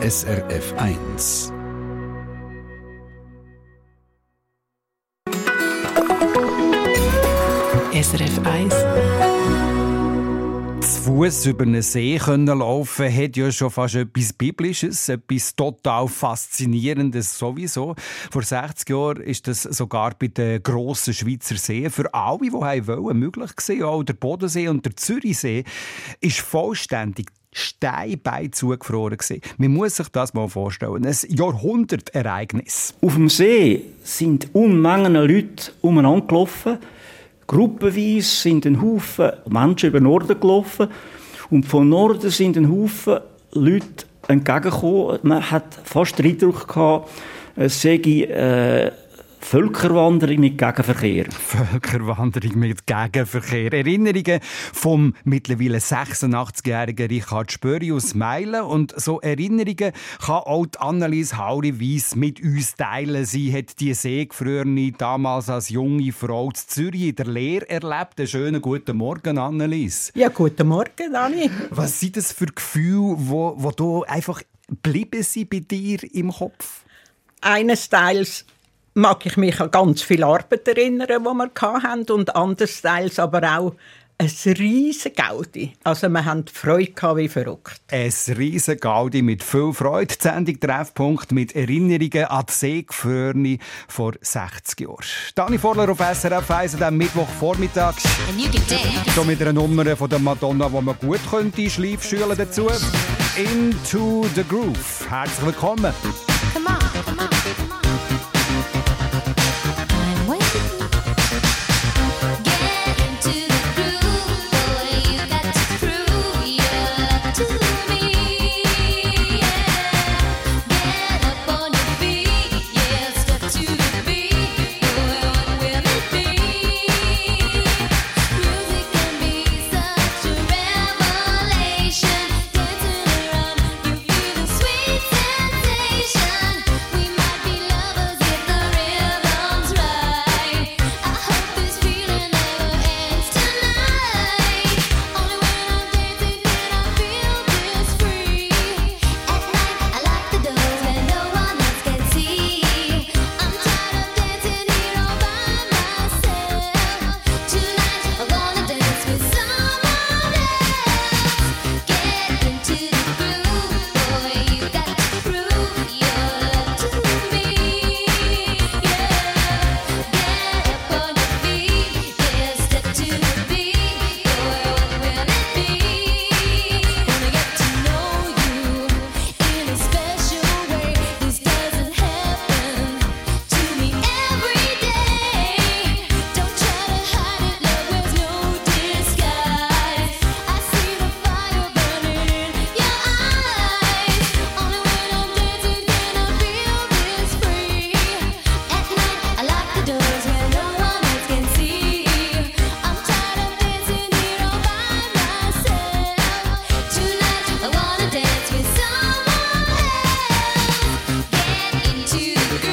SRF 1. SRF 1 zu Fuß über einen See können laufen hat ja schon fast etwas Biblisches, etwas total Faszinierendes sowieso. Vor 60 Jahren ist das sogar bei den grossen Schweizer Seen für alle, die wollen, möglich gewesen. Auch der Bodensee und der Zürichsee ist vollständig Steinbein zugefroren gewesen. Man muss sich das mal vorstellen. Ein Jahrhundertereignis. Auf dem See sind Unmengen Leute umeinander gelaufen. Gruppenweise sind ein Haufen Menschen über Norden gelaufen. Und von Norden sind ein Haufen Leute entgegengekommen. Man hat fast den Eindruck gehabt, es sei äh, Völkerwanderung mit Gegenverkehr. Völkerwanderung mit Gegenverkehr. Erinnerungen vom mittlerweile 86-jährigen Richard Spöri aus Meilen. Und so Erinnerungen kann auch die Annelies Hauri-Weiss mit uns teilen. Sie hat die Seegefrorene damals als junge Frau zu Zürich in der Lehre erlebt. Einen schönen guten Morgen, Annelies. Ja, guten Morgen, Dani. Was sind das für Gefühle, wo, wo du einfach bleiben sie bei dir im Kopf? Eines Teils mag ich mich an ganz viel Arbeit erinnern, die wir hatten, und andererseits aber auch ein riesen Gaudi. Also wir hatten Freude wie verrückt. Ein riesen Gaudi mit viel Freude. Die Sendung Treffpunkt mit Erinnerungen an die Seegefrorene vor 60 Jahren. Dani Vorler auf SRF 1 am Mittwochvormittag. So mit einer Nummer von der Madonna, die man gut könnte schleifen dazu. Into the Groove. Herzlich willkommen. Come on, come on. to the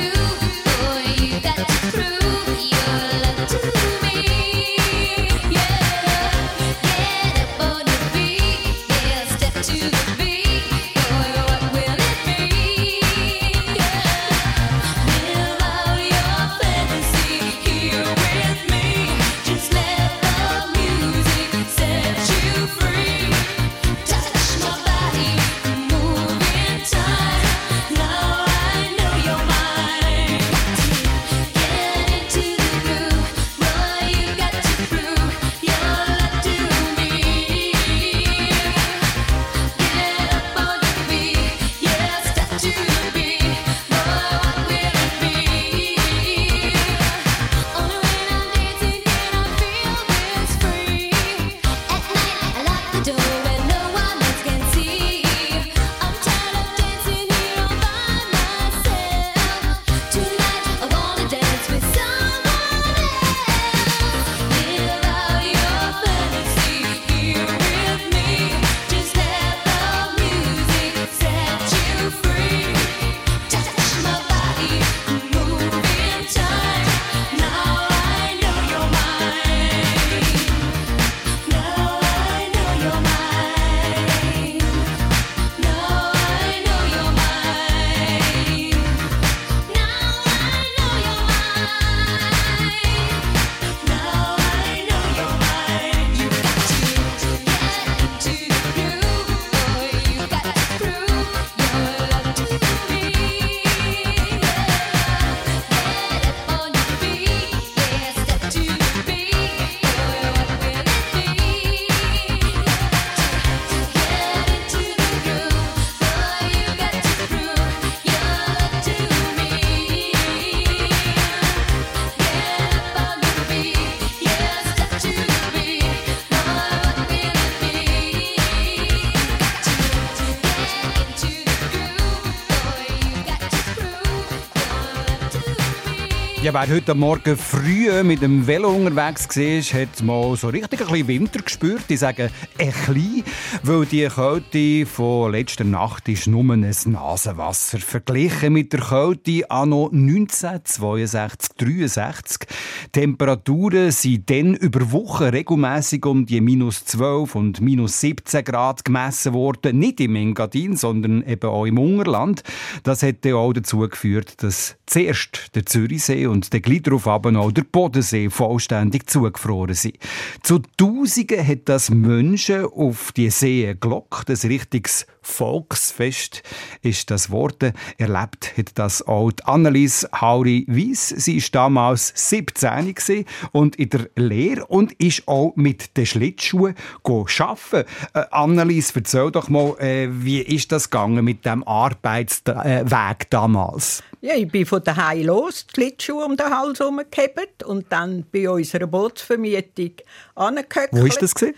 wer heute Morgen früh mit dem Velo unterwegs war, hat mal so richtig ein bisschen Winter gespürt. Ich sage ein bisschen, weil die Kälte von letzter Nacht ist nur ein Nasenwasser. Verglichen mit der Kälte anno 1962, 63. Temperaturen sind dann über Wochen regelmäßig um die minus 12 und minus 17 Grad gemessen worden. Nicht im Engadin, sondern eben auch im Ungerland. Das hat auch dazu geführt, dass zuerst der Zürichsee und der gleich darauf auch der Bodensee vollständig zugefroren sind. Zu Tausenden hat das Menschen auf die See gelockt. Ein richtiges Volksfest ist das Wort. Erlebt hat das auch die Annelies Hauri-Weiss. Sie war damals 17 und in der Lehre und ist auch mit den Schlittschuhen arbeiten. Äh, Annelies, erzähl doch mal, äh, wie ist das gegangen mit dem Arbeitsweg damals? Ja, ich bin von daheim los, die Schlittschuhe um den Hals herumgehebt und dann bei unserer Bootsvermietung angehört. Wo ist das? Gewesen?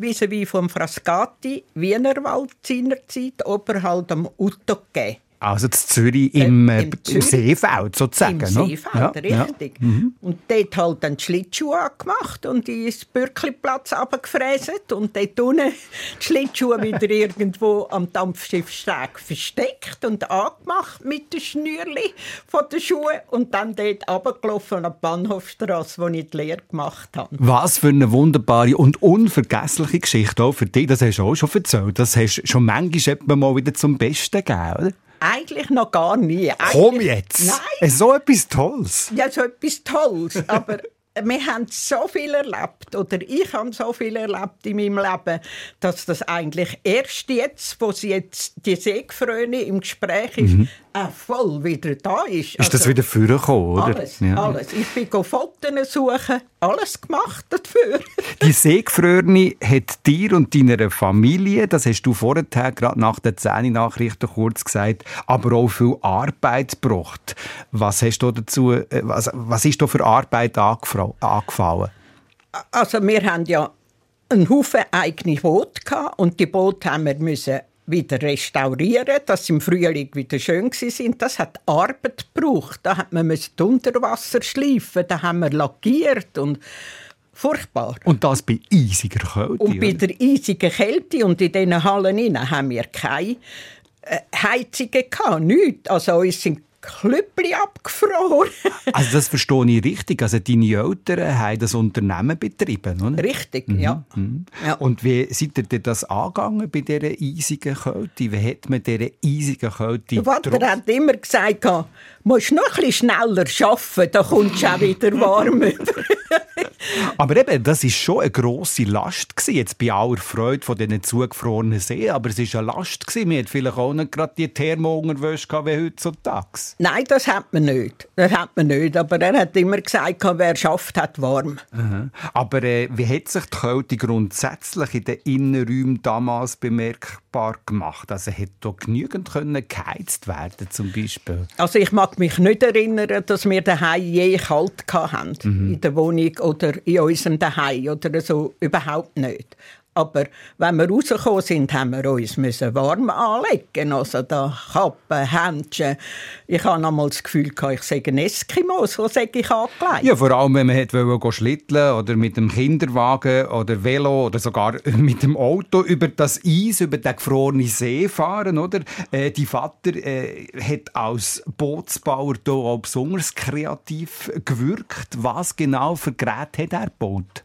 Vis-à-vis vom Frascati, Wienerwald seinerzeit, oberhalb am Uttoge. Also in Zürich im, äh, im, Zürich, im Seefeld sozusagen. Im Seefeld, ja, richtig. Ja. Mhm. Und dort halt dann die Schlittschuhe angemacht und ins Bürkliplatz runtergefräset und dort unten die Schlittschuhe wieder irgendwo am Dampfschiffsteg versteckt und angemacht mit den Schnürli von den Schuhen und dann dort runtergelaufen an die Bahnhofstrasse, wo ich die Lehre gemacht habe. Was für eine wunderbare und unvergessliche Geschichte auch für dich. Das hast du auch schon erzählt. Das hast du schon manchmal mal wieder zum Besten gegeben, oder? Eigentlich noch gar nie. Eigentlich, Komm jetzt! Nein. So etwas Tolles. Ja, so etwas Tolles. Aber wir haben so viel erlebt, oder ich habe so viel erlebt in meinem Leben, dass das eigentlich erst jetzt, wo sie jetzt die Seegefröne im Gespräch ist, mhm. Auch voll wieder da ist. Ist also, das wieder vorgekommen, oder? Alles, ja. alles. Ich bin Fotos suchen, alles gemacht dafür. die Seegefröne hat dir und deiner Familie, das hast du vorher gerade nach der Zähne-Nachrichten kurz gesagt, aber auch viel Arbeit gebracht. Was hast du dazu, äh, was, was ist da für Arbeit angefallen? Also wir haben ja einen Haufen eigene Boote gehabt und die Boote haben wir müssen wieder restaurieren, dass sie im Frühling wieder schön sind. Das hat Arbeit gebraucht. Da hat man die Unterwasser schleifen, da haben wir lackiert und furchtbar. Und das bei eisiger Kälte? Und bei der eisigen Kälte und in diesen Hallen haben wir keine äh, Heizungen gehabt, nichts. Also uns sind Klüppli abgefroren. also das verstehe ich richtig. Also deine Eltern haben das Unternehmen betrieben, oder? Richtig, mhm. Ja. Mhm. ja. Und wie seid ihr das angegangen bei dieser eisigen Kälte? Wie hat man diese eisigen Kälte Der Vater hat immer gesagt, musst noch ein bisschen schneller arbeiten, dann kommst du auch wieder warm aber eben, das war schon eine grosse Last gewesen, jetzt bei aller Freude von diesen zugefrorenen Seen, aber es war eine Last gewesen. Man hat vielleicht auch nicht gerade die Thermounterwäsche wie heutzutage. Nein, das hat man nicht. Das hat man nicht. Aber er hat immer gesagt, wer schafft, hat warm. Aha. Aber äh, wie hat sich die Kälte grundsätzlich in den Innenräumen damals bemerkbar gemacht? Also hat da genügend können geheizt werden zum Beispiel? Also ich mag mich nicht erinnern, dass wir daheim je kalt hatten mhm. in der Wohnung oder in unserem daheim oder so überhaupt nicht. Aber wenn wir rausgekommen sind, haben wir uns müssen warm anlegen. Also da Kappen, Händchen. Ich hatte einmal das Gefühl, ich sei ein Eskimo, so sage ich angelegt. Ja, vor allem, wenn man wollte schlitteln oder mit dem Kinderwagen oder Velo oder sogar mit dem Auto über das Eis, über den gefrorenen See fahren, oder? Äh, die Vater äh, hat als Bootsbauer da auch besonders kreativ gewirkt. Was genau für Geräte hat er gebaut?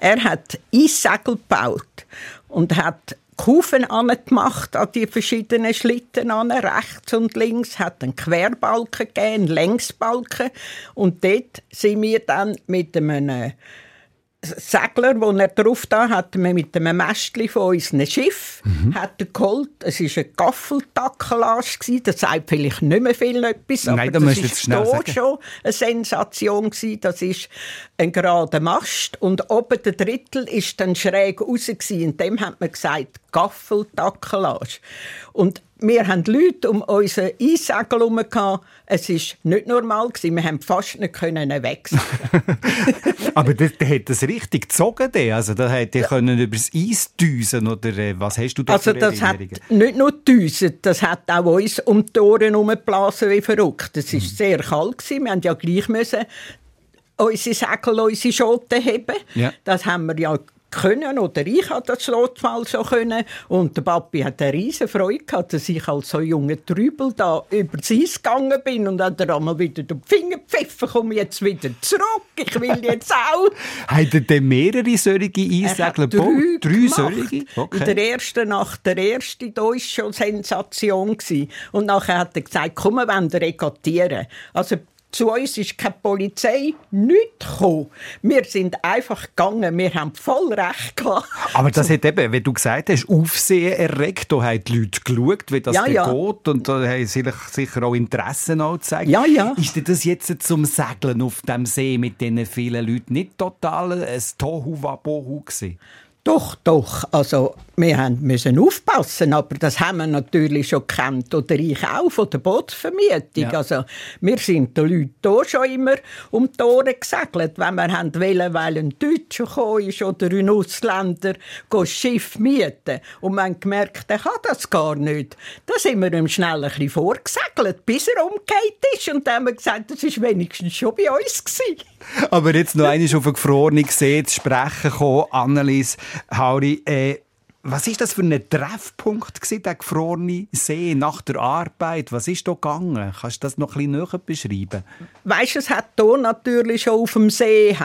Er hat Eissegel gebaut und hat Kufen angemacht an die verschiedenen Schlitten an, rechts und links, hat einen Querbalken gegeben, einen Längsbalken. Und dort sind wir dann mit einem Segler, wo er drauf da hat, man mit einem Mästchen von unserem Schiff mhm. hat er geholt. Es war eine Gaffeltackelage, das sagt vielleicht nicht mehr viel etwas, Nein, aber das war schon eine Sensation. Gewesen. Das ist ein gerader Mast und oben der Drittel ist dann schräg raus. Und dem hat man gesagt Gaffeltackelage. Und wir haben Leute um unseren Eissegel herum. Es war nicht normal. Wir haben fast nicht wechseln Aber der, der hat das richtig gezogen. Der. Also, da hat er ja. über das Eis düsen oder äh, was hast du da Also das hat nicht nur düsen, das hat auch uns um die Ohren herumgeblasen wie verrückt. Es war mhm. sehr kalt. Gewesen. Wir mussten ja gleich müssen unsere Segel, unsere Schoten heben. Ja. Das haben wir ja können oder ich hatte das mal so können und der Papi hat eine riesige Freude gehabt, dass ich als so junger Trübel da über das Eis gegangen bin und dann einmal wieder den Finger pfeifen, komme jetzt wieder zurück, ich will jetzt auch. hat er denn mehrere solche Eissegler gebaut? Drei, drei solche? Okay. In der ersten Nacht, der erste, da war schon Sensation gewesen. und nachher hat er gesagt, komm, wir wollen regattieren. Also zu uns ist keine Polizei nicht gekommen. Wir sind einfach gegangen. Wir haben voll recht gehabt. Aber das hat eben, wie du gesagt hast, Aufsehen erregt. Da haben die Leute geschaut, wie das ja, ja. geht. Und da haben sie sicher auch Interessen gezeigt. Ja, ja. Ist das jetzt zum Segeln auf dem See mit diesen vielen Leuten nicht total ein Tohu-Wabohu gewesen? Doch, doch. Also, wir müssen aufpassen, aber das haben wir natürlich schon gekannt. Oder ich auch von der Bootsvermietung. Ja. Also, wir sind den Leuten hier schon immer um die Ohren gesegelt, wenn wir haben wollen, weil ein Deutscher gekommen ist oder ein Ausländer das Schiff mieten. Und haben gemerkt, er kann das gar nicht. Da sind wir ihm schnell ein bisschen vorgesegelt, bis er umgekehrt ist. Und dann haben wir gesagt, das war wenigstens schon bei uns. Gewesen. Aber jetzt noch einmal auf eine gefrorene See zu sprechen kommen, Annelies Hauri. Äh, was ist das für ein Treffpunkt gewesen, der gefrorene See nach der Arbeit? Was ist da gegangen? Kannst du das noch ein bisschen näher beschreiben? Weißt du, es hat hier natürlich schon auf dem See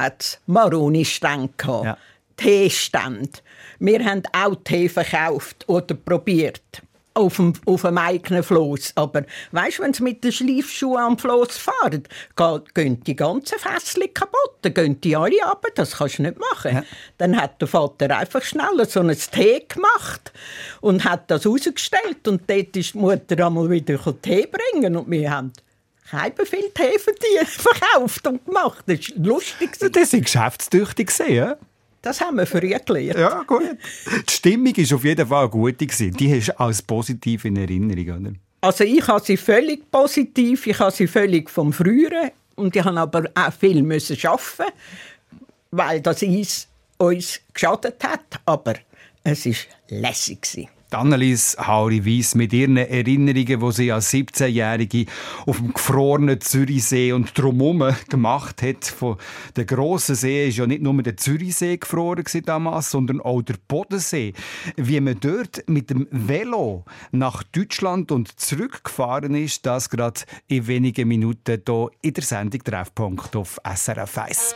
Maroni-Stände gehabt. Ja. Teestände. Wir haben auch Tee verkauft oder probiert auf dem, auf dem eigenen Floss. Aber weißt du, wenn sie mit den Schleifschuhen am Floss fahren, gehen die ganzen Fässchen kaputt, dann gehen die alle ab, das kannst du nicht machen. Ja. Dann hat der Vater einfach schnell so ein Tee gemacht und hat das rausgestellt und dort ist die Mutter einmal wieder Tee bringen und wir haben kein viel Tee verkauft und gemacht. Das ist lustig. Das ist geschäftstüchtig gesehen, das haben wir früh gelernt. Ja, gut. Die Stimmung war auf jeden Fall gut. Die hast du als positiv in Erinnerung, oder? Also ich habe sie völlig positiv, ich habe sie völlig vom Früheren und ich habe aber auch viel müssen arbeiten, weil das Eis uns geschadet hat, aber es war lässig. Annelies Hauri-Weiss mit ihren Erinnerungen, die sie als 17-Jährige auf dem gefrorenen Zürichsee und drumherum gemacht hat. Von der grossen See ist ja nicht nur der Zürichsee gefroren damals, sondern auch der Bodensee. Wie man dort mit dem Velo nach Deutschland und zurückgefahren ist, das gerade in wenigen Minuten hier in der Sendung Treffpunkt auf SRF 1.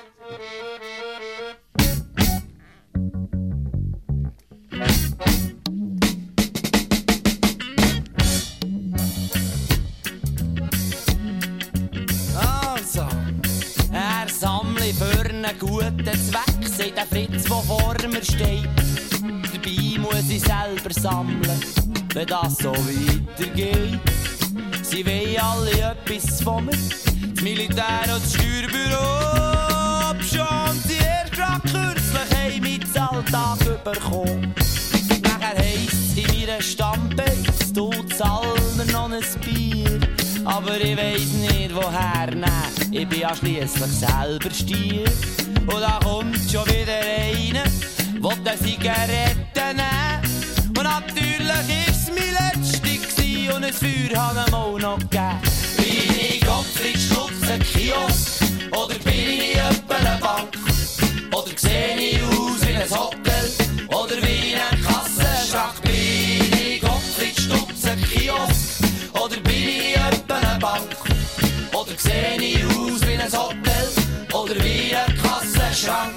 einen guten Zweck, sagt der Fritz, der vor mir steht. Dabei muss ich selber sammeln, wenn das so weitergeht. Sie wollen alle etwas von mir, das Militär und das Steuerbüro. Schon die erst kürzlich haben mit Alltag bekommen. Nachher heisst in meiner Stammbase, du zahlst mir noch ein Bier. Aber ich weiss nicht woher nehmen, ich bin ja schliesslich selber Stier. Und da kommt schon wieder einer, will eine Zigarette nehmen. Und natürlich ist es mein letzte und ein Feuer hat ihm auch noch gegeben. Bin ich Gottfried Stutz, ein Kiosk? Oder bin ich etwa eine Bank? Oder sehe ich aus wie ein Hotel? Oder wie ein Oder sehe ich aus wie ein Hotel? Oder wie ein Schrank.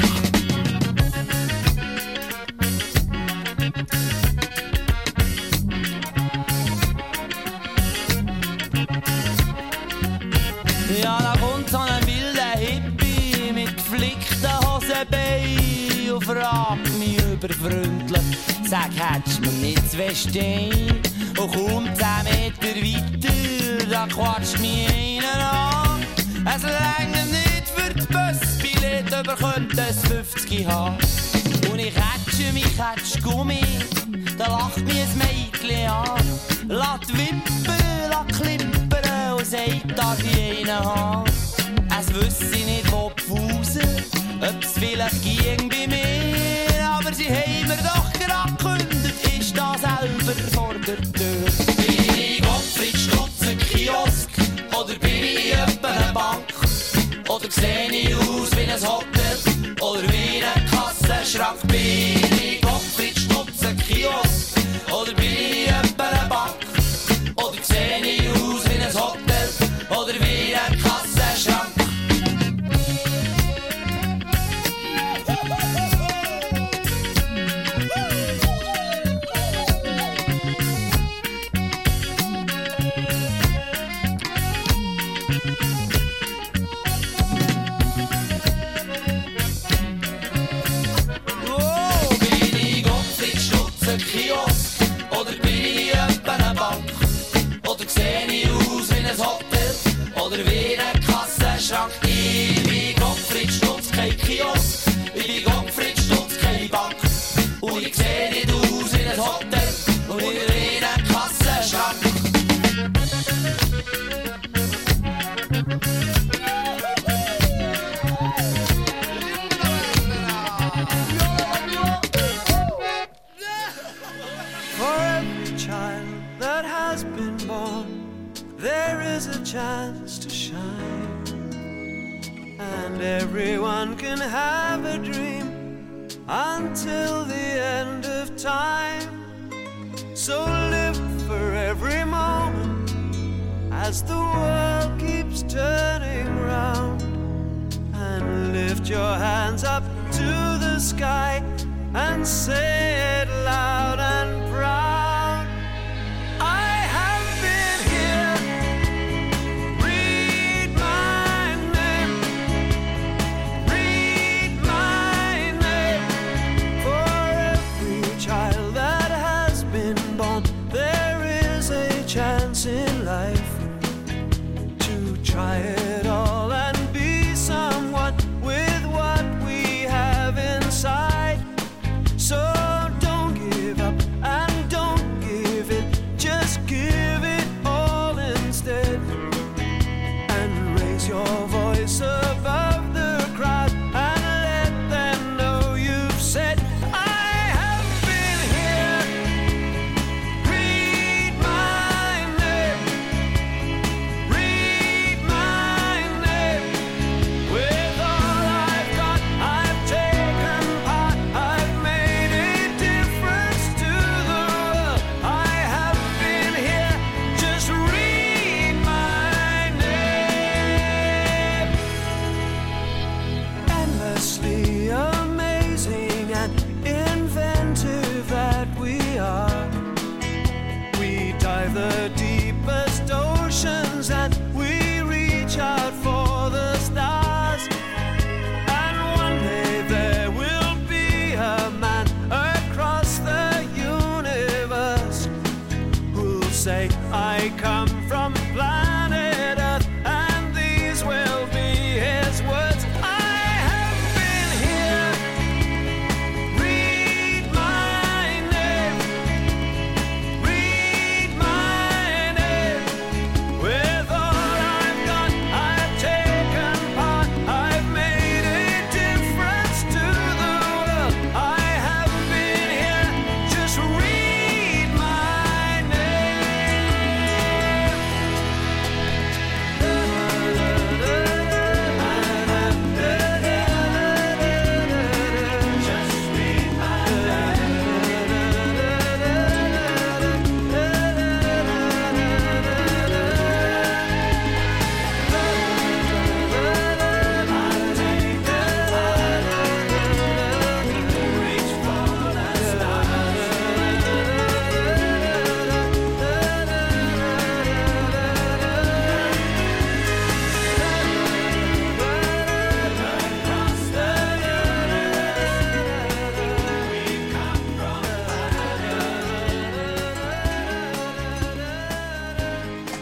Ja, da kommt so ein wilder Hippie mit geflickten Hosenbeinen und fragt mich überfreundlich, sag, hättest du mir nicht zwei Steine? Und kaum 10 Meter weiter, da quatscht mich einer an. Es länger nicht für die Busbillett, aber könnte es 50 haben. Und ich hätsche mich, hätsch Gummi, da lacht mich ein Mädchen an. Lass wippern, lass klippern und sagt, darf ich einen haben. Es wüsste nicht, wo die Fuse, ob es vielleicht ging bei mir, aber sie haben mir doch gerade da selber vor der Tür. Bin ich Gottfried Stutz, ein Kiosk? Oder bin ich etwa eine Bank? Oder sehe ich aus wie ein Hotel? Oder wie ein Kassenschrank? Bin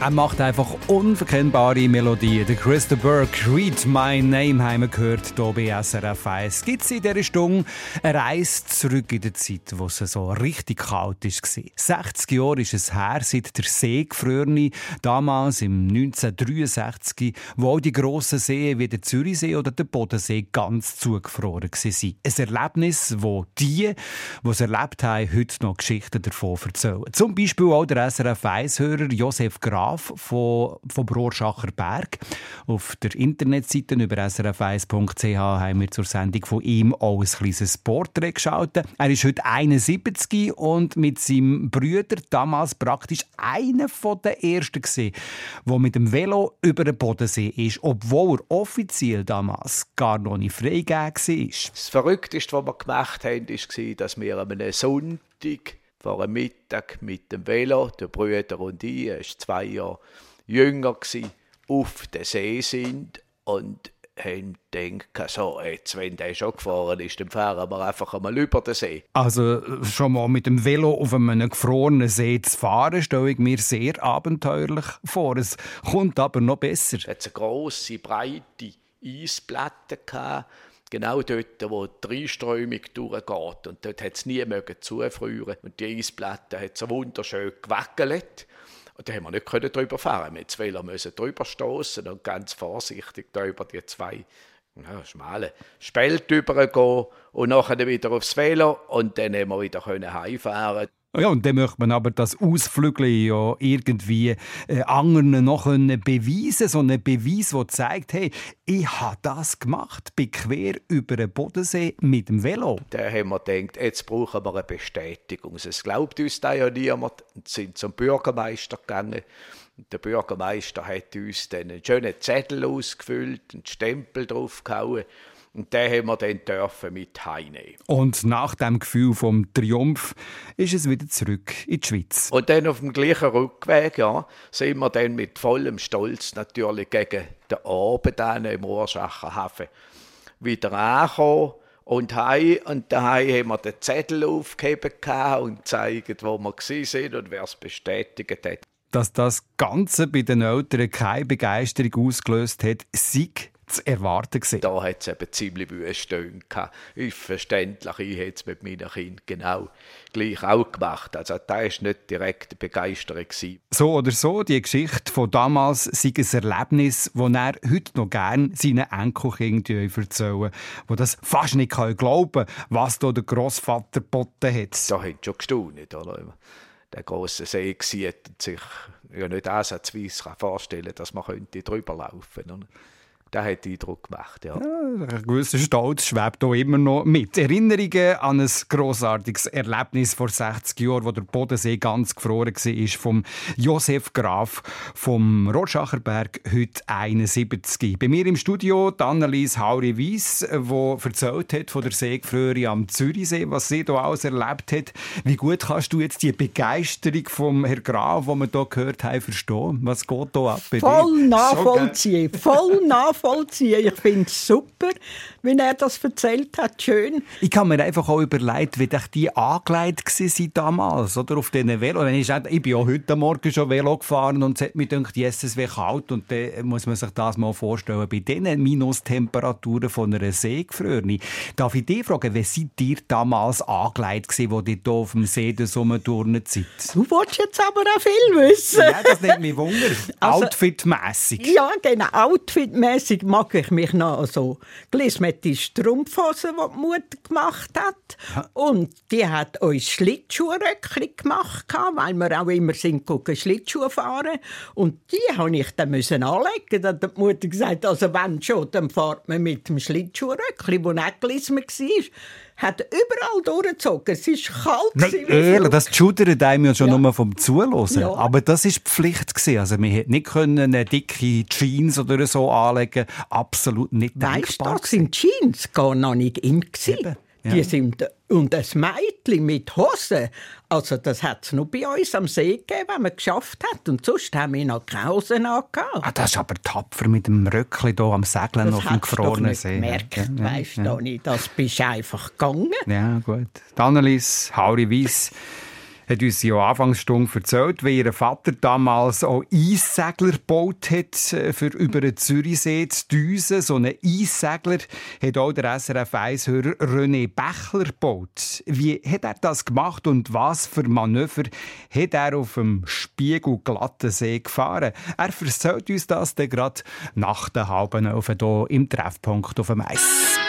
Er macht einfach unverkennbare Melodien. Der Christa Burke, Read My Name, haben wir gehört, hier bei SRF 1. Gibt in dieser Stunde eine Reise zurück in die Zeit, wo es so richtig kalt war. 60 Jahre ist es her, seit der See gefroren damals im 1963, wo die grossen Seen wie der Zürichsee oder der Bodensee ganz zugefroren waren. Ein Erlebnis, wo die, die es erlebt haben, heute noch Geschichten davon erzählen. Zum Beispiel auch der SRF 1-Hörer Josef Graf Graf von, vom Rohrschacher Berg. Auf der Internetseite über srf1.ch haben wir zur Sendung von ihm auch ein kleines Porträt geschaut. Er ist heute 71 und mit seinem Bruder damals praktisch einer der ersten gewesen, der mit dem Velo über den Bodensee ist, obwohl er offiziell damals gar noch nicht freigegeben war. Das Verrückteste, was wir gemacht haben, war, dass wir an einem Sonntag vor einem Mittag mit dem Velo, der Brüder und ich, er war zwei Jahre jünger, gewesen, auf den See sind und haben gedacht, so, jetzt, wenn der schon gefahren ist, dann fahren wir einfach einmal über den See. Also schon mal mit dem Velo auf einem gefrorenen See zu fahren, stelle ich mir sehr abenteuerlich vor. Es kommt aber noch besser. Es hatte eine grosse, breite Eisplatte gehabt, genau dort, wo die Reinströmung durchgeht. Und dort hat es nie zufrieren Und die Eisplatte hat so wunderschön gewackelt. Und da haben wir nicht drüber fahren. Mussten Velo müssen drüber stoßen und ganz vorsichtig da über die zwei ja, schmale Spälte übergehen und nachher wieder aufs Velo und dann haben wir wieder heimfahren ja, und dann möchte man aber das Ausflügeln ja irgendwie äh, anderen noch beweisen So einen Beweis, der zeigt, hey, ich habe das gemacht, bin quer über den Bodensee mit dem Velo. Da haben wir gedacht, jetzt brauchen wir eine Bestätigung. Es glaubt uns da ja niemand. Und sind zum Bürgermeister gegangen. Der Bürgermeister hat uns dann einen schönen Zettel ausgefüllt, einen Stempel draufgehauen und den haben wir dann dürfen mit heimnehmen. Und nach dem Gefühl vom Triumph ist es wieder zurück in die Schweiz. Und dann auf dem gleichen Rückweg, ja, sind wir dann mit vollem Stolz natürlich gegen den Abend im Urschacher Hafen wieder angekommen und heim, und daheim haben wir den Zettel aufgegeben und gezeigt, wo wir sind und wer es bestätigt hat. Dass das Ganze bei den Eltern keine Begeisterung ausgelöst hat, sei zu erwarten gewesen. Da hat es eben ziemlich Wüste gehabt. Verständlich, ich hätte es mit meinen Kindern genau gleich auch gemacht. Also da war nicht direkt eine Begeisterung. Gewesen. So oder so, die Geschichte von damals sei ein Erlebnis, das er heute noch gerne seinen Enkelkindern erzählen wo das fast nicht glauben kann, was da der Grossvater geboten hat. Da hat schon gestaunt, oder? der große See sieht und sich ja nicht ansatzweise vorstellen kann, dass man drüber laufen könnte der hat Eindruck gemacht. Ja. Ja, ein gewisser Stolz schwebt hier immer noch mit. Erinnerungen an ein grossartiges Erlebnis vor 60 Jahren, wo der Bodensee ganz gefroren war, vom Josef Graf vom Rotschacherberg, heute 71. Bei mir im Studio die Annelies Hauri-Weiss, die erzählt hat von der Seegefröre am Zürichsee, was sie hier alles erlebt hat. Wie gut kannst du jetzt die Begeisterung vom Herrn Graf, die wir hier gehört haben, verstehen? Was geht hier ab bei Voll dir? nachvollziehen, voll nachvollziehen nachvollziehen. Ich finde es super, wie er das erzählt hat. Schön. Ich kann mir einfach auch überlegen, wie die angelegt waren damals, oder? Auf diesen Velo. Ich, bin auch heute Morgen schon Velo gefahren und es hat mir gedacht, Jesus, wie kalt. Und dann muss man sich das mal vorstellen. Bei diesen Minustemperaturen von einer Seegefröre. Darf ich dich fragen, wie seid ihr damals angelegt gewesen, wo ihr hier auf dem See rumgeturnt seid? Du wolltest jetzt aber auch viel wissen. Ja, das nimmt mich Wunder. Also, Outfitmässig. Ja, genau. Outfitmässig mag ich mich noch so die Strumpfhosen, die die Mutter gemacht hat. Ja. Und die hat uns Schlittschuhröckchen gemacht, weil wir auch immer sind gucken, Schlittschuhe fahren. Und die habe ich dann müssen anlegen. Dann hat die Mutter gesagt, also wenn schon, dann fahrt man mit dem Schlittschuhröckchen, das nicht gelesen war hat überall durchgezogen. Es ist kalt. Nein, ehrlich, das schudert einem ja schon ja. nur vom Zuhören. Ja. Aber das war Pflicht. Gewesen. Also wir hätten nicht eine dicke Jeans oder so anlegen Absolut nicht weißt denkbar. Weißt du, das sind Jeans gar noch nicht in. Gewesen. Ja. Die sind, und ein Mädchen mit Hosen, also das hat es nur bei uns am See gegeben, wenn man geschafft hat. Und sonst haben wir noch keine Hosen angehabt. Ah, das ist aber tapfer mit dem Röckchen hier am Segeln auf dem gefrorenen See. Gemerkt, ja, ja, weißt ja. du nicht. Das bist einfach gegangen. Ja, gut. Annelies, Hauri Weiss hat uns ja Anfangsstunde erzählt, wie ihr Vater damals auch Eissegler gebaut hat äh, für über den Zürichsee zu düsen. So einen Eissegler hat auch der SRF 1-Hörer René Bächler gebaut. Wie hat er das gemacht und was für Manöver hat er auf dem spiegelglatten See gefahren? Er erzählt uns das dann gerade nach der halben auf hier im Treffpunkt auf dem Eis.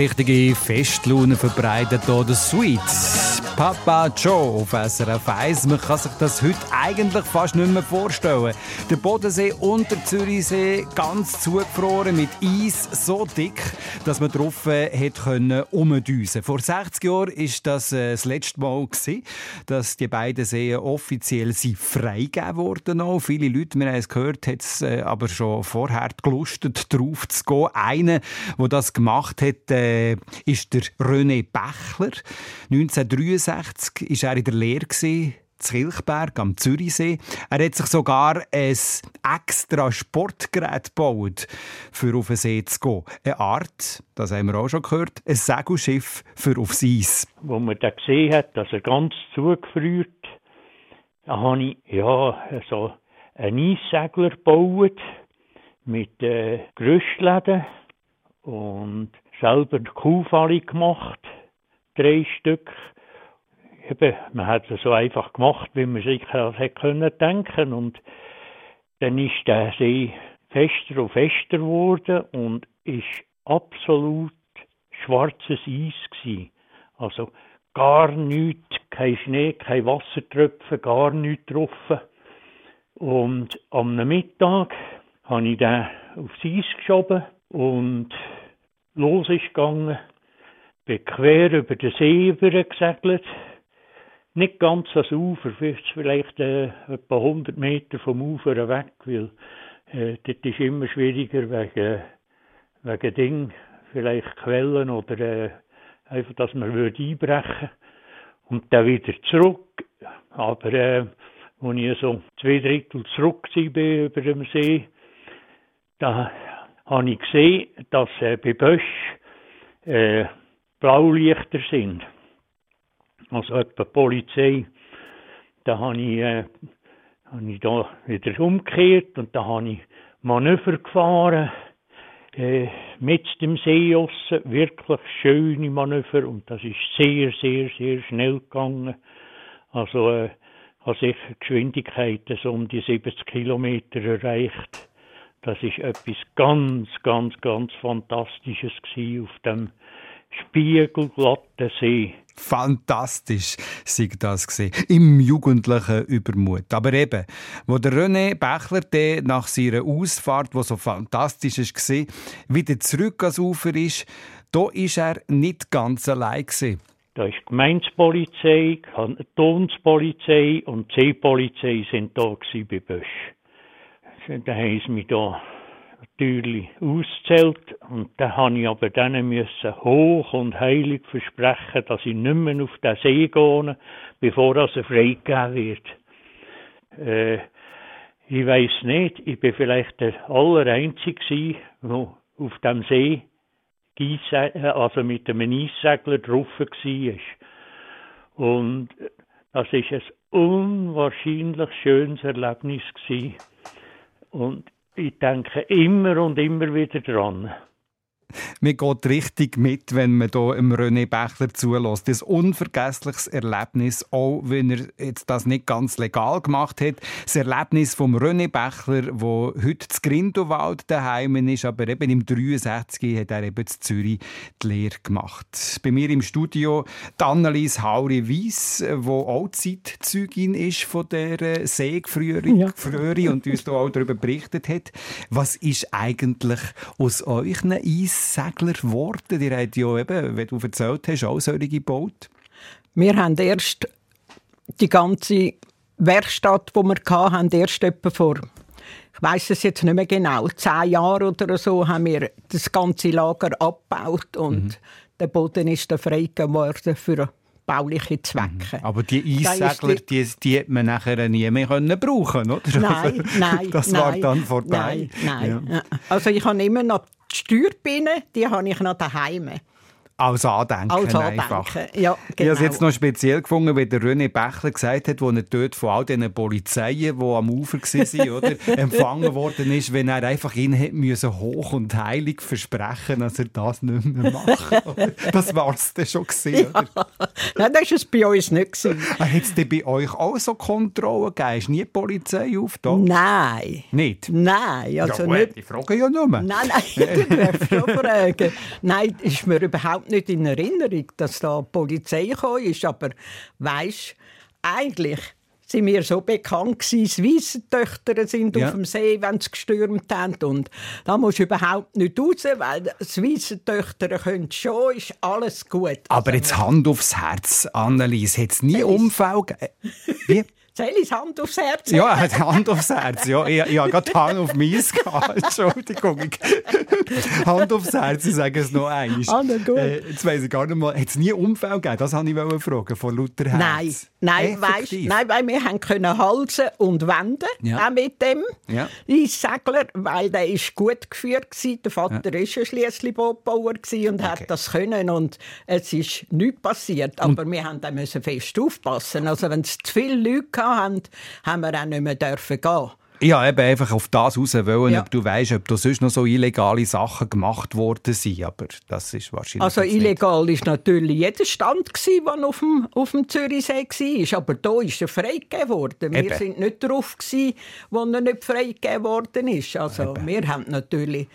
Richtige Festlaune verbreitet hier der Sweets. Papa Joe auf SRF 1. Man kann sich das heute eigentlich fast nicht mehr vorstellen. Der Bodensee und der Zürichsee ganz zugefroren mit Eis so dick, dass man drauf äh, können umdüsen. Vor 60 Jahren ist das äh, das letzte Mal gewesen, dass die beiden Seen offiziell freigegeben wurden. Viele Leute, wir haben es gehört, hat es äh, aber schon vorher gelustet, drauf zu gehen. Einer, der das gemacht hat, äh, ist der René Bächler. 1963 war er in der Lehre gewesen, zu Kilchberg am Zürichsee. Er hat sich sogar ein extra Sportgerät gebaut, für auf den See zu gehen. Eine Art, das haben wir auch schon gehört, ein Segelschiff für aufs Eis. wo man dann gesehen hat, dass er ganz zugefriert, da habe ich ja so einen Eissegler gebaut mit äh, Gerüstläden und selber die Kuhfalle gemacht, drei Stück. Eben, man hat es so einfach gemacht, wie man sich das hätte können denken und dann ist der See fester und fester geworden und ist absolut schwarzes Eis gsi. Also gar nichts, kein Schnee, kein Wassertröpfen, gar nichts drauf. Und am Mittag habe ich den aufs Eis geschoben und los ist gegangen, bin quer über den See gesegelt, nicht ganz ans Ufer, vielleicht äh, etwa 100 Meter vom Ufer weg, weil äh, dort ist immer schwieriger wegen, wegen Ding, vielleicht Quellen oder äh, einfach, dass man würde einbrechen und dann wieder zurück. Aber äh, als ich so zwei Drittel zurück war über dem See, da habe ich gesehen, dass äh, bei Bösch äh, Blaulichter sind. Also etwa Polizei. Da habe ich, äh, habe ich da wieder umgekehrt und da habe ich Manöver gefahren äh, mit dem See wirklich schöne Manöver und das ist sehr, sehr, sehr schnell gegangen. Also äh, habe sicher Geschwindigkeiten so um die 70 Kilometer erreicht. Das ist etwas ganz, ganz, ganz Fantastisches gewesen auf dem spiegelglatten See. Fantastisch sei das gesehen im jugendlichen Übermut. Aber eben, wo der René Bächler nach seiner Ausfahrt, wo so fantastisch war, wieder zurück ans Ufer ist, da ist er nicht ganz allein gewesen. Da ist die Gemeindepolizei, die Kantonspolizei und die Seepolizei sind da bei Bösch. Da haben sie mich da natürlich ausgezählt und da habe ich aber dann müssen hoch und heilig versprechen, dass ich nicht mehr auf den See gehe, bevor er freigegeben wird. Äh, ich weiß nicht, ich bin vielleicht der allereinzige der auf dem See also mit einem Eissegler drauf war. Und das ist ein unwahrscheinlich schönes Erlebnis. Und ich denke immer und immer wieder dran. Man geht richtig mit, wenn man hier im René Bächler zulässt. Das unvergessliches Erlebnis, auch wenn er jetzt das nicht ganz legal gemacht hat. Das Erlebnis vom René Bächler, wo heute zu Grindelwald daheim ist, aber eben im 63 hat er eben zu Zürich die Lehre gemacht. Bei mir im Studio die Annelies Hauri-Weiss, die auch Zeitzeugin ist von dieser Seegefröhre Ja. und uns hier auch darüber berichtet hat. Was ist eigentlich aus euren Eissägeln Eissegler geworden? Ihr habt ja eben, wie du erzählt hast, auch solche gebaut. Wir haben erst die ganze Werkstatt, die wir hatten, erst etwa vor, ich weiß es jetzt nicht mehr genau, zehn Jahren oder so, haben wir das ganze Lager abgebaut und der Boden ist dann freigegeben worden für bauliche Zwecke. Aber die Eissegler, die, die hat man nachher nie mehr können brauchen oder? Nein, nein, Das nein, war dann vorbei. Nein, nein. Also ich habe immer noch die Steuerbienen, die habe ich noch daheim. Als Andenken Als einfach. Andenken, ja, Ich habe es genau. jetzt noch speziell gefunden, wie der René Bächler gesagt hat, wo er dort von all diesen Polizeien, die am Ufer waren, oder, empfangen worden ist, wenn er einfach ihnen hätte müssen hoch und heilig versprechen, dass er das nicht mehr macht. oder? das war es dann schon gewesen, oder? Nein, das war es bei uns nicht. gewesen. Hat es denn bei euch auch so Kontrollen gegeben? Ist nie die Polizei aufgetaucht? Nein, Nicht? nein, also ja, gut, nicht. ich frage ja nur. Nein, nein, du darfst schon fragen. Nein, ist mir überhaupt nicht in Erinnerung, dass da die Polizei gekommen ist. Aber weisst, eigentlich sind wir so bekannt gewesen, Weissentöchter sind Ja. auf dem See, wenn sie gestürmt haben. Und da musst du überhaupt nicht raus, weil das Weissentöchter können schon, ist alles gut. Aber Also, jetzt Hand aufs Herz, Annelies, hat es nie Unfall gegeben? Soll ich Hand aufs Herz? Ja, Hand aufs Herz. Ja, ich, ich habe gerade Hand auf meins gehabt. Entschuldigung. Hand aufs Herz, ich sage es noch einmal. Ah, na gut. Äh, jetzt weiss ich gar nicht mal, hat es nie Unfall gegeben? Das wollte ich fragen, von lauter Herz. Nein, nein, weißt, Effektiv? nein, weil wir haben können halsen und wenden Ja. auch mit dem Ja. Eissegler, weil der ist gut geführt gsi. Der Vater ist ja schliesslich Bootbauer gsi und Okay. hat das können und es ist nichts passiert. Aber wir haben da müssen fest aufpassen. Also wenn es zu viele Leute hatten, haben wir auch nicht mehr dürfen gehen. Ja, eben einfach auf das raus wollen, Ja. ob du weißt, ob da sonst noch so illegale Sachen gemacht worden sind. Aber das ist wahrscheinlich. Also nicht. illegal ist natürlich jeder Stand der auf dem, auf dem Zürichsee war. Aber da ist er freigegeben worden. Wir Eben. sind nicht drauf gsi, wo er nicht freigegeben worden ist. Also wir haben natürlich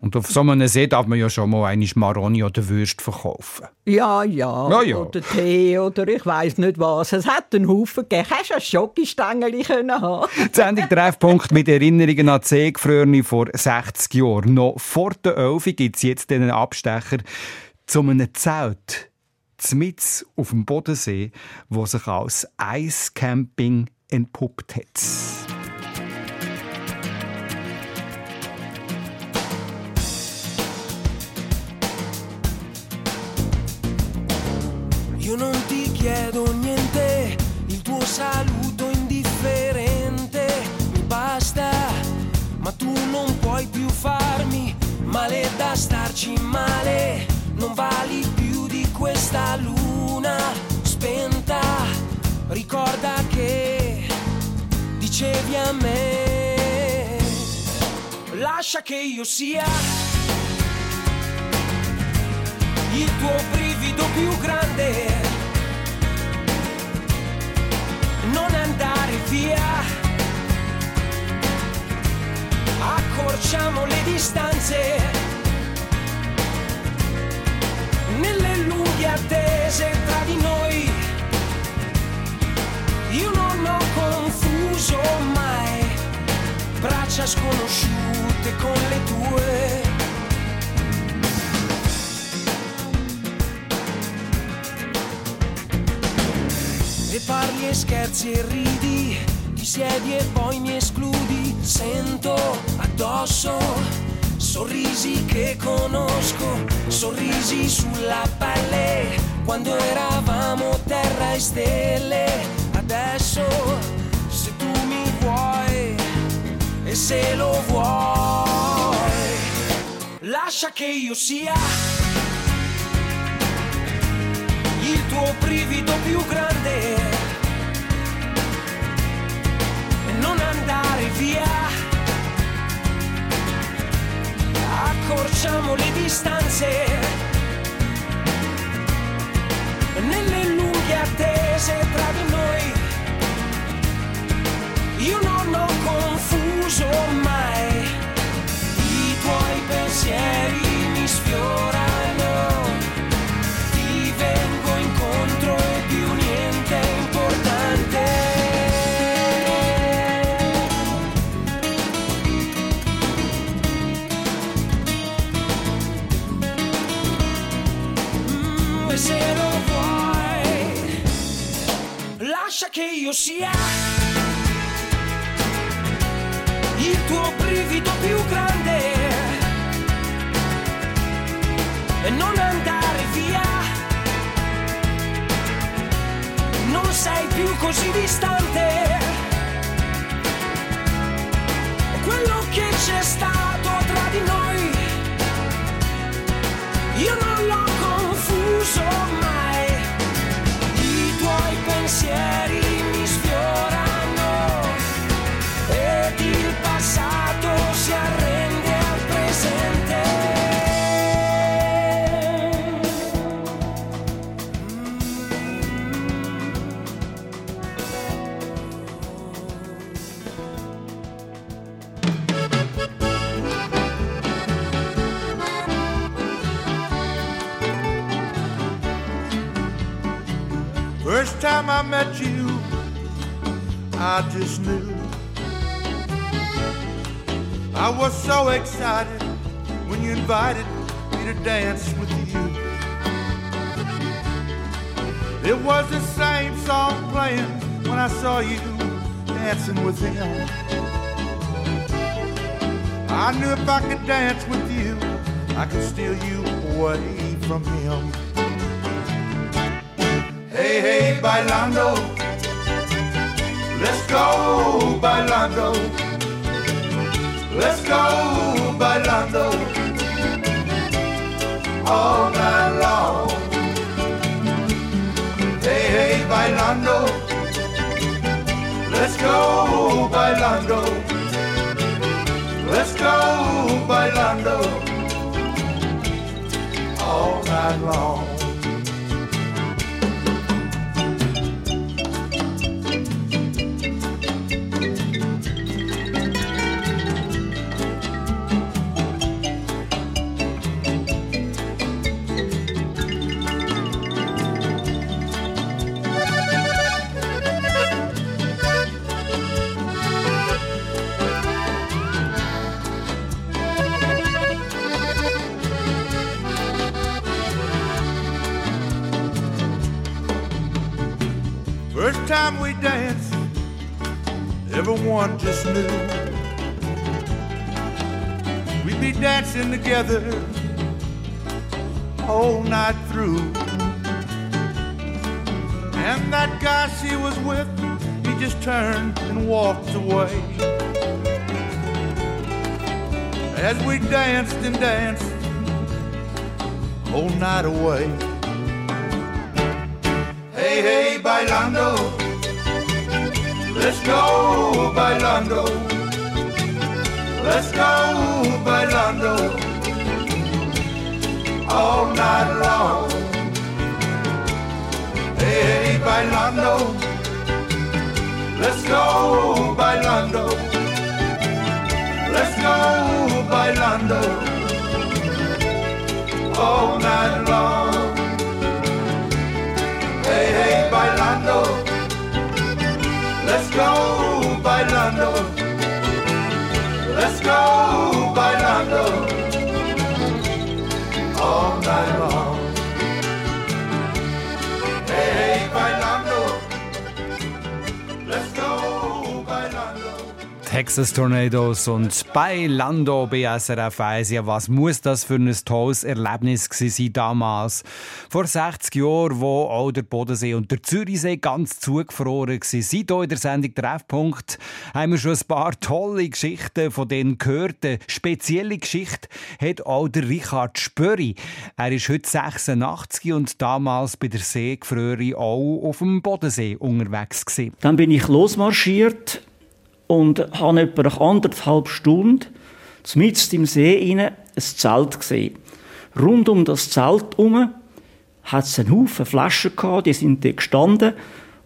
Und auf so einem See darf man ja schon mal eine Maroni oder Würst verkaufen. ja, ja, Ja, ja. oder Tee oder ich weiß nicht was. Es hat einen Haufen gegeben. Hast du ein Schokostängel können haben? Die Sendung Treffpunkt mit Erinnerungen an die Seegefrorene vor 60 Jahren. Noch vor der 11 gibt es jetzt einen Abstecher zu einem Zelt mitten auf dem Bodensee, wo sich als Eiscamping entpuppt hat. Io non ti chiedo niente, il tuo saluto indifferente. Mi basta, ma tu non puoi più farmi male da starci male, non vali più di questa luna spenta, ricorda che dicevi a me, lascia che io sia il tuo brivido più grande. Non andare via, accorciamo le distanze. Nelle lunghe attese tra di noi, io non ho confuso mai braccia sconosciute con le tue. E parli e scherzi e ridi, ti siedi e poi mi escludi, sento addosso sorrisi che conosco, sorrisi sulla pelle, quando eravamo terra e stelle, adesso se tu mi vuoi e se lo vuoi, lascia che io sia il tuo brivido più grande via. Accorciamo le distanze nelle lunghe attese tra di noi. Io non ho confuso mai i tuoi pensieri mi sfiorano che io sia il tuo brivido più grande e non andare via. Non sei più così distante. Quello che c'è stato I just knew. I was so excited when you invited me to dance with you. It was the same song playing when I saw you dancing with him. I knew if I could dance with you, I could steal you away from him. Hey, hey, bailando. Let's go, bailando. Let's go, bailando. All night long. Hey, hey, bailando. Let's go, bailando. Let's go, together all night through. And that guy she was with, he just turned and walked away. As we danced and danced all night away. Hey, hey, bailando. Let's go, bailando. Let's go, bailando. All night long. Hey, bailando. Let's go, bailando. Let's go, bailando. All night long. Hey, hey, bailando. Let's go, bailando. Let's go, bailando. Texas Tornadoes und bei Lando BSRF 1. Ja, was muss das für ein tolles Erlebnis sein damals? Vor 60 Jahren, wo auch der Bodensee und der Zürichsee ganz zugefroren waren. Seit hier in der Sendung Treffpunkt haben wir schon ein paar tolle Geschichten von denen gehört. Eine spezielle Geschichte hat auch der Richard Spöri. Er ist heute 86 und damals bei der Seegefröri auch auf dem Bodensee unterwegs gewesen. Dann bin ich losmarschiert und habe etwa nach anderthalb Stunden mitten im See rein ein Zelt gesehen. Rund um das Zelt herum hat es einen Haufen Flaschen gehabt, die sind dort gestanden.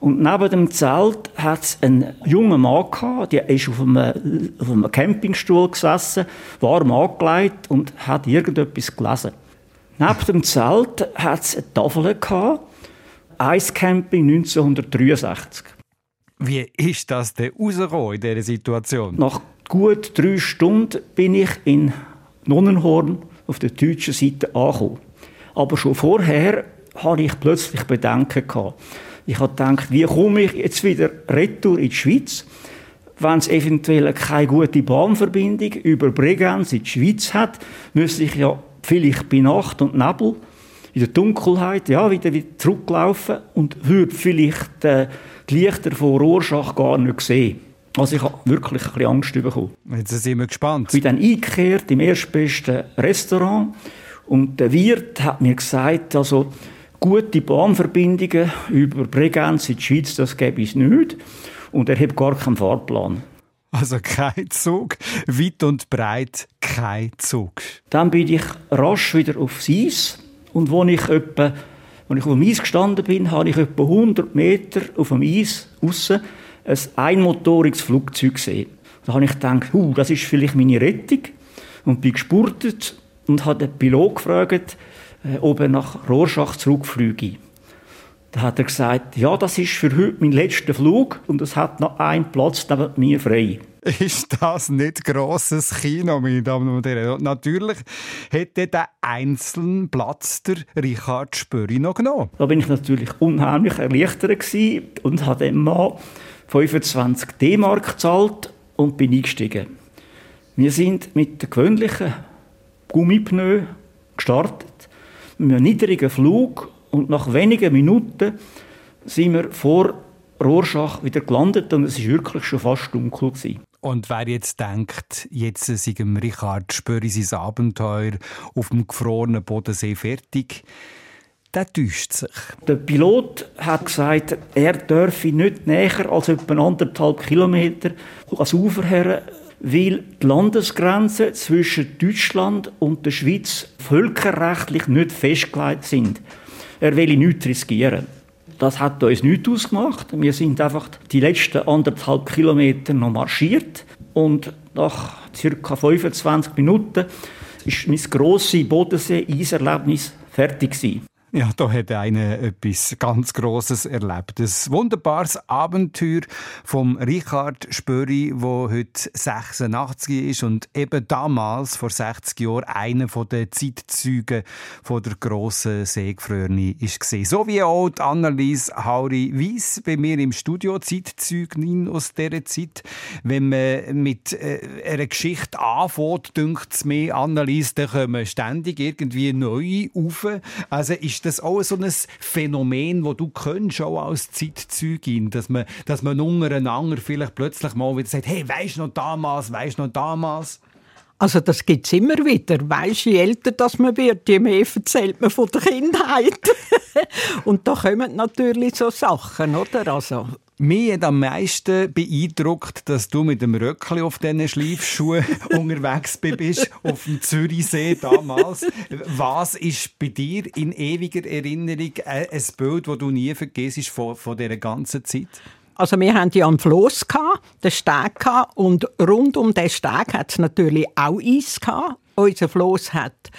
Und neben dem Zelt hat es einen jungen Mann gehabt, der ist auf einem, auf einem Campingstuhl gesessen, warm angelegt und hat irgendetwas gelesen. Neben dem Zelt hat es eine Tafel gehabt, Eiscamping 1963. Wie ist das denn rausgekommen in dieser Situation? Nach gut drei Stunden bin ich in Nonnenhorn auf der deutschen Seite angekommen. Aber schon vorher hatte ich plötzlich Bedenken. Gehabt. Ich habe gedacht, wie komme ich jetzt wieder retour in die Schweiz, wenn es eventuell keine gute Bahnverbindung über Bregenz in die Schweiz hat, müsste ich ja vielleicht bei Nacht und Nebel in der Dunkelheit ja, wieder, wieder zurücklaufen und würde vielleicht äh, die Lichter von Rorschach gar nicht sehen. Also ich habe wirklich ein bisschen Angst bekommen. Jetzt sind wir gespannt. Ich bin dann eingekehrt im erstbesten Restaurant und der Wirt hat mir gesagt, also gute Bahnverbindungen über Bregenz in die Schweiz, das gäbe es nicht. Und er hat gar keinen Fahrplan. Also kein Zug, weit und breit kein Zug. Dann bin ich rasch wieder aufs Eis und wo ich etwa, als ich auf dem Eis gestanden bin, habe ich etwa 100 Meter auf dem Eis aussen ein einmotoriges Flugzeug gesehen. Da habe ich gedacht, das ist vielleicht meine Rettung und bin gespurtet und habe den Pilot gefragt, äh, ob er nach Rorschach zurückflüge. Da hat er gesagt, ja, das ist für heute mein letzter Flug und es hat noch einen Platz neben mir frei. Ist das nicht grosses Kino, meine Damen und Herren? Natürlich hätte den einzelnen Platz der Richard Spöri noch genommen. Da bin ich natürlich unheimlich erleichtert gewesen und habe dem Mann 25 D-Mark gezahlt und bin eingestiegen. Wir sind mit den gewöhnlichen Gummipneu gestartet, mit einem niedrigen Flug und nach wenigen Minuten sind wir vor Rorschach wieder gelandet und es war wirklich schon fast dunkel. Gewesen. Und wer jetzt denkt, jetzt sei Richard Spöri sein Abenteuer auf dem gefrorenen Bodensee fertig, der täuscht sich. Der Pilot hat gesagt, er dürfe nicht näher als etwa anderthalb Kilometer ans Ufer her, weil die Landesgrenzen zwischen Deutschland und der Schweiz völkerrechtlich nicht festgelegt sind. Er will nichts riskieren. Das hat uns nichts ausgemacht. Wir sind einfach die letzten anderthalb Kilometer noch marschiert und nach ca. 25 Minuten ist mein grosses Bodensee-Eiserlebnis fertig gewesen. Ja, da hat einer etwas ganz Grosses erlebt. Ein wunderbares Abenteuer vom Richard Spöri, wo heute 86 ist und eben damals, vor 60 Jahren, einer der Zeitzeugen von der grossen ist gesehen. So wie auch die Annelies Hauri Weiss bei mir im Studio, Zeitzeugnin aus dieser Zeit. Wenn man mit äh, einer Geschichte anfängt, dünkt es mir, Annelies, dann kommen ständig irgendwie neue auf. Also ist das auch so ein Phänomen, wo du kennst, auch als Zeitzeugin, dass man, dass man untereinander vielleicht plötzlich mal wieder sagt, hey, weisst noch damals, weisst noch damals? Also das gibt es immer wieder. Weisst, je älter das man wird, je mehr erzählt man von der Kindheit. Und da kommen natürlich so Sachen, oder? Also, Mich hat am meisten beeindruckt, dass du mit dem Röckli auf diesen Schleifschuhen unterwegs bist, auf dem Zürichsee damals. Was ist bei dir in ewiger Erinnerung äh, ein Bild, das du nie vergisst von, von dieser ganzen Zeit? Also wir hatten ja einen gehabt, den Steg, und rund um den Steg hat es natürlich auch Eis. Gehabt. Unser Floss hat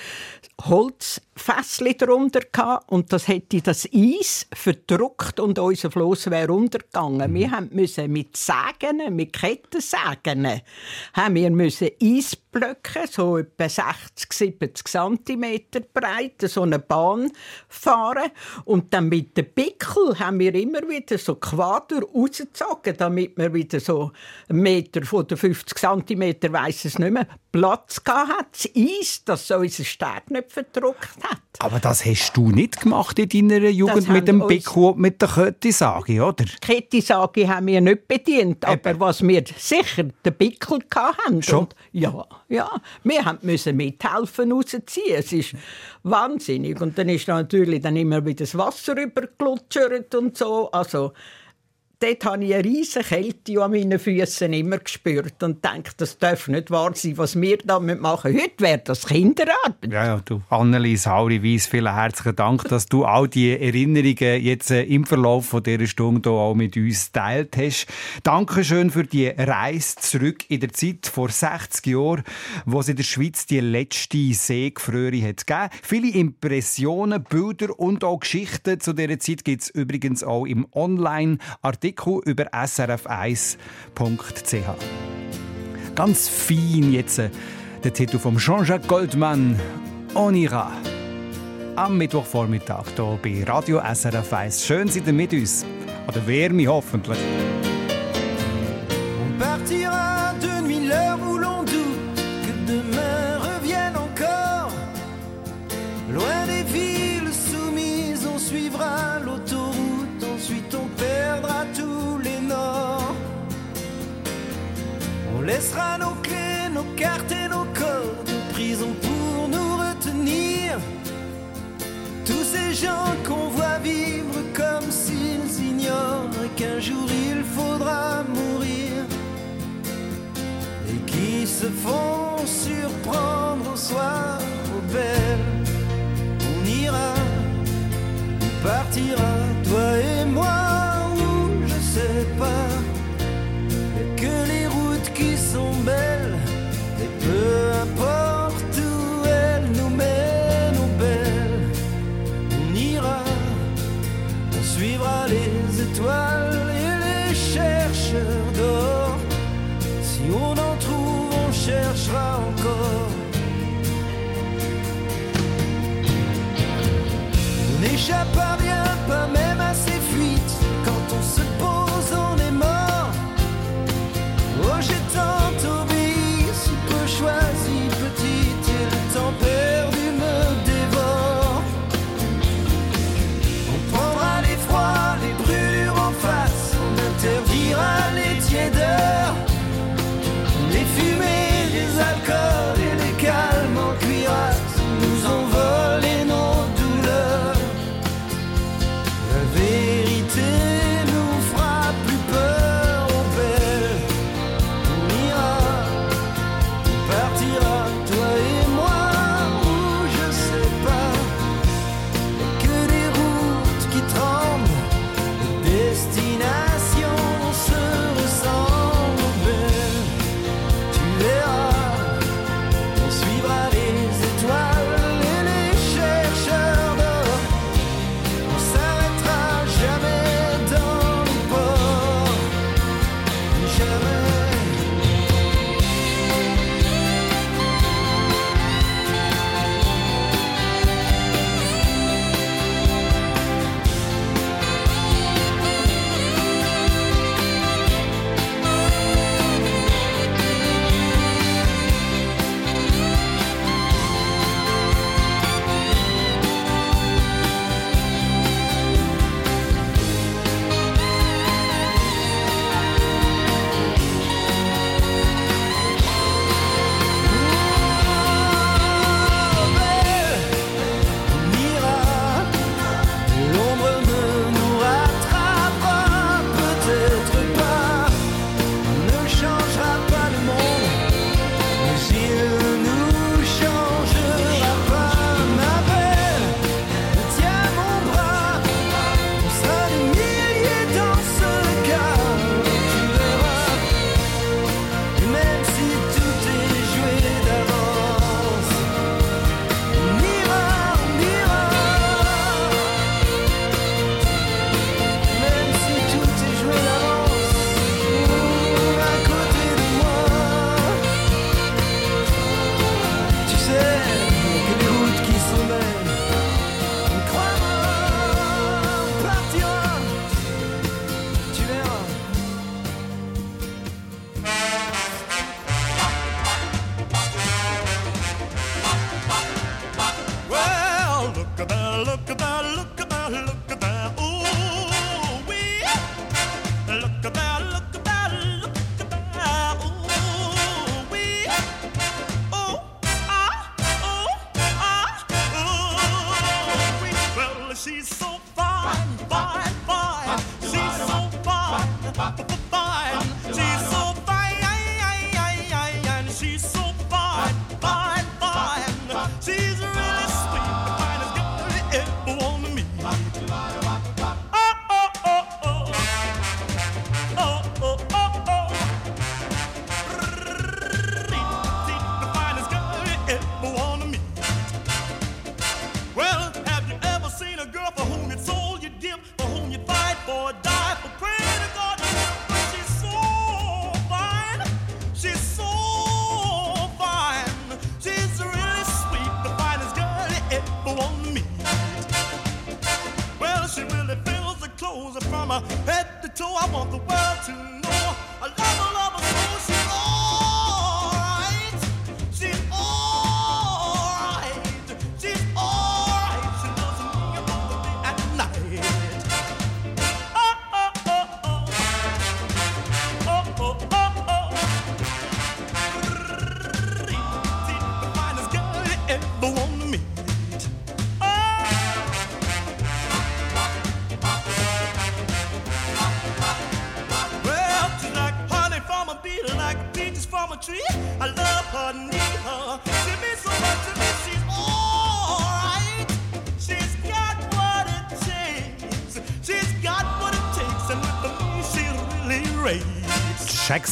Holzfässli drunter gehabt, und das hätte das Eis verdruckt und unser Floss wäre untergegangen. Wir haben müssen mit Sägen, mit Kettensägen, haben wir müssen Eisblöcke, so etwa 60, 70 cm breit, so eine Bahn fahren und dann mit dem Pickel haben wir immer wieder so Quader rausgezogen, damit wir wieder so einen Meter von den 50 cm, weiss es nicht mehr, Platz gehabt hat, das Eis, dass so unser Steg nicht verdruckt hat. Aber das hast du nicht gemacht in deiner Jugend mit dem Bicku und mit der Köttisage, oder? Die Kettisage haben wir nicht bedient, aber was wir sicher den Pickel hatten. Schon? Und ja, ja, wir haben müssen mithelfen rausziehen. Es ist wahnsinnig. Und dann ist natürlich dann immer wieder das Wasser überglutschert und so. Also, dort habe ich eine riesige Kälte an meinen Füßen immer gespürt und denke, das darf nicht wahr sein, was wir damit machen. Heute wäre das Kinderarbeit. Ja, ja, du, Annelies Hauri Weiss, vielen herzlichen Dank, dass du all die Erinnerungen jetzt äh, im Verlauf von dieser Stunde hier auch mit uns geteilt hast. Dankeschön für die Reise zurück in der Zeit vor 60 Jahren, wo es in der Schweiz die letzte Seegefröhre hat gegeben. Viele Impressionen, Bilder und auch Geschichten zu dieser Zeit gibt es übrigens auch im Online-Artikel Doku über srf1.ch. Ganz fein jetzt äh, der Titel von Jean-Jacques Goldman «On ira» am Mittwochvormittag hier bei Radio SRF 1. Schön seid ihr mit uns. An der Wärme hoffentlich. On partira de nuit l'heure où Laissera nos clés, nos cartes et nos codes de prison pour nous retenir. Tous ces gens qu'on voit vivre comme s'ils ignorent qu'un jour il faudra mourir. Et qui se font surprendre au soir, aux belles. On ira, on partira, toi et moi, où je sais pas.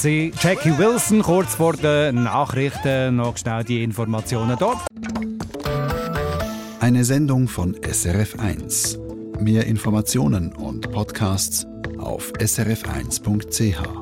Jackie Wilson. Kurz vor den Nachrichten noch schnell die Informationen dort. Eine Sendung von SRF1. Mehr Informationen und Podcasts auf srf1.ch.